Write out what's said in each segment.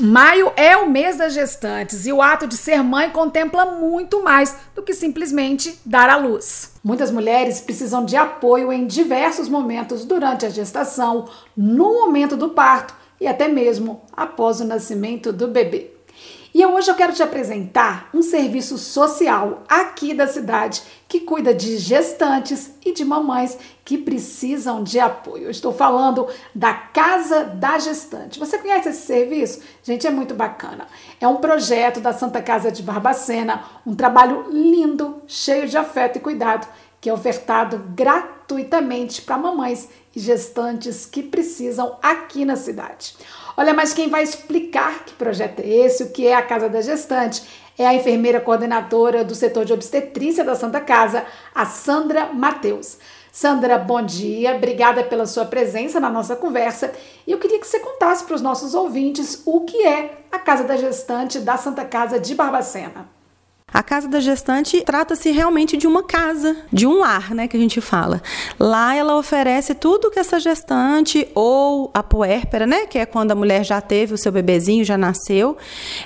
Maio é o mês das gestantes e o ato de ser mãe contempla muito mais do que simplesmente dar à luz. Muitas mulheres precisam de apoio em diversos momentos durante a gestação, no momento do parto e até mesmo após o nascimento do bebê. E hoje eu quero te apresentar um serviço social aqui da cidade que cuida de gestantes e de mamães que precisam de apoio. Eu estou falando da Casa da Gestante. Você conhece esse serviço? Gente, é muito bacana. É um projeto da Santa Casa de Barbacena, um trabalho lindo, cheio de afeto e cuidado, que é ofertado gratuitamente para mamães e gestantes que precisam aqui na cidade. Olha, mas quem vai explicar que projeto é esse, o que é a Casa da Gestante, é a enfermeira coordenadora do setor de obstetrícia da Santa Casa, a Sandra Mateus. Sandra, bom dia, obrigada pela sua presença na nossa conversa. E eu queria que você contasse para os nossos ouvintes o que é a Casa da Gestante da Santa Casa de Barbacena. A casa da gestante trata-se realmente de uma casa, de um lar, né, que a gente fala. Lá ela oferece tudo que essa gestante ou a puérpera, né, que é quando a mulher já teve o seu bebezinho, já nasceu,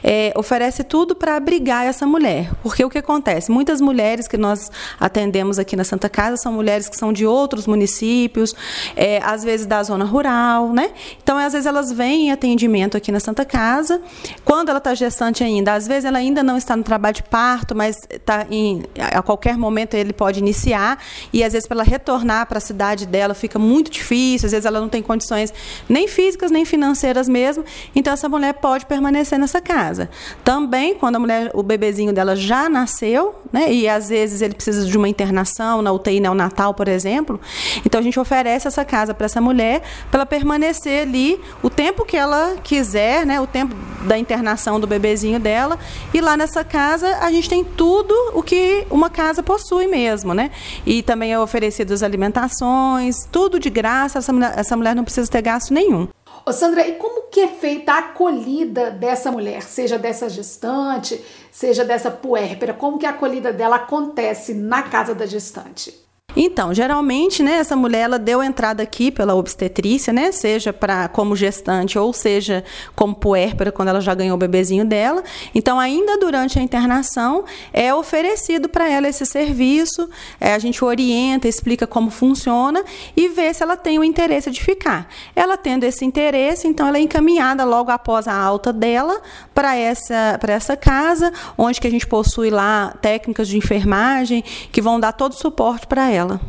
é, oferece tudo para abrigar essa mulher. Porque o que acontece? Muitas mulheres que nós atendemos aqui na Santa Casa são mulheres que são de outros municípios, é, às vezes da zona rural, né? Então, às vezes elas vêm em atendimento aqui na Santa Casa. Quando ela está gestante ainda, às vezes ela ainda não está no trabalho de parto, parto, mas tá em, a qualquer momento ele pode iniciar. E às vezes para ela retornar para a cidade dela fica muito difícil, às vezes ela não tem condições nem físicas nem financeiras mesmo, então essa mulher pode permanecer nessa casa. Também quando a mulher, o bebezinho dela já nasceu, né, e às vezes ele precisa de uma internação na UTI neonatal, por exemplo, então a gente oferece essa casa para essa mulher para ela permanecer ali o tempo que ela quiser, né, o tempo da internação do bebezinho dela, e lá nessa casa a gente gente tem tudo o que uma casa possui mesmo, né? E também é oferecido as alimentações, tudo de graça, essa mulher, essa mulher não precisa ter gasto nenhum. Ô Sandra, e como que é feita a acolhida dessa mulher, seja dessa gestante, seja dessa puérpera? Como que a acolhida dela acontece na casa da gestante? Então, geralmente, né, essa mulher ela deu entrada aqui pela obstetrícia, né, seja para como gestante ou seja como puérpera quando ela já ganhou o bebezinho dela. Então, ainda durante a internação é oferecido para ela esse serviço, é, a gente orienta, explica como funciona e vê se ela tem o interesse de ficar. Ela tendo esse interesse, então ela é encaminhada logo após a alta dela para essa para essa casa, onde que a gente possui lá técnicas de enfermagem que vão dar todo o suporte para ela dela.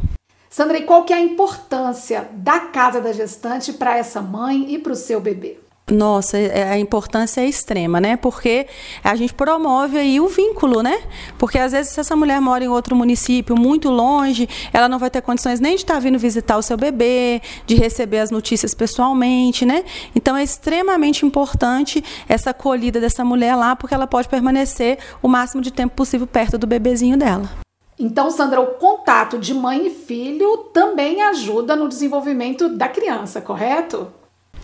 Sandra, e qual que é a importância da casa da gestante para essa mãe e para o seu bebê? Nossa, é, a importância é extrema, né? Porque a gente promove aí o vínculo, né? Porque às vezes se essa mulher mora em outro município muito longe, ela não vai ter condições nem de estar vindo visitar o seu bebê, de receber as notícias pessoalmente, né? Então é extremamente importante essa acolhida dessa mulher lá, porque ela pode permanecer o máximo de tempo possível perto do bebezinho dela. Então, Sandra, o contato de mãe e filho também ajuda no desenvolvimento da criança, correto?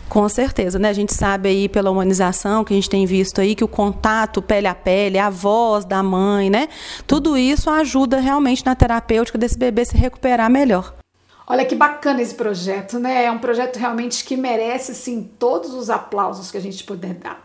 Com certeza, né? A gente sabe aí pela humanização que a gente tem visto aí que o contato pele a pele, a voz da mãe, né? Tudo isso ajuda realmente na terapêutica desse bebê se recuperar melhor. Olha que bacana esse projeto, né? É um projeto realmente que merece sim todos os aplausos que a gente puder dar.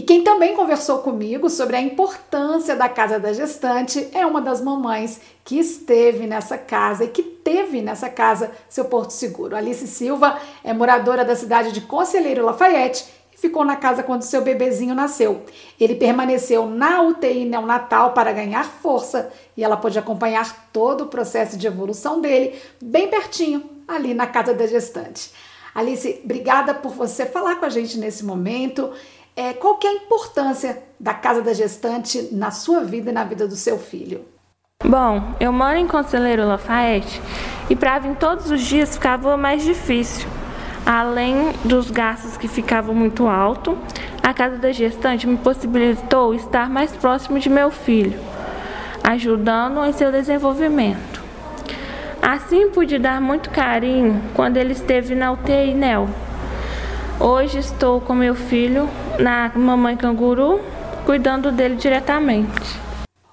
E quem também conversou comigo sobre a importância da casa da gestante é uma das mamães que esteve nessa casa e que teve nessa casa seu porto seguro. Alice Silva é moradora da cidade de Conselheiro Lafayette e ficou na casa quando seu bebezinho nasceu. Ele permaneceu na UTI neonatal para ganhar força e ela pôde acompanhar todo o processo de evolução dele bem pertinho, ali na casa da gestante. Alice, obrigada por você falar com a gente nesse momento é, qual que é a importância da casa da gestante na sua vida e na vida do seu filho? Bom, eu moro em Conselheiro Lafayette e para vir todos os dias ficava mais difícil. Além dos gastos que ficavam muito alto, a casa da gestante me possibilitou estar mais próximo de meu filho, ajudando em seu desenvolvimento. Assim pude dar muito carinho quando ele esteve na UTI NEL. Hoje estou com meu filho na Mamãe Canguru, cuidando dele diretamente.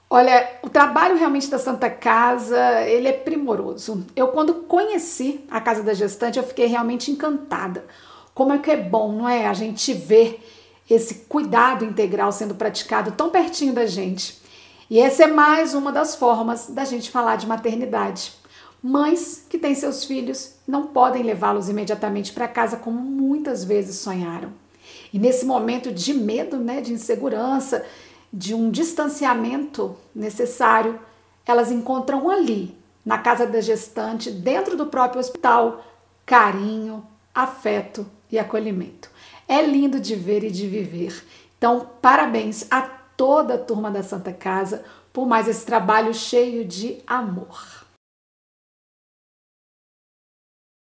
Olha, o trabalho realmente da Santa Casa, ele é primoroso. Eu quando conheci a Casa da Gestante, eu fiquei realmente encantada. Como é que é bom, não é? A gente ver esse cuidado integral sendo praticado tão pertinho da gente. E essa é mais uma das formas da gente falar de maternidade. Mães que têm seus filhos não podem levá-los imediatamente para casa como muitas vezes sonharam. E nesse momento de medo, né, de insegurança, de um distanciamento necessário, elas encontram ali, na casa da gestante, dentro do próprio hospital, carinho, afeto e acolhimento. É lindo de ver e de viver. Então, parabéns a toda a turma da Santa Casa por mais esse trabalho cheio de amor.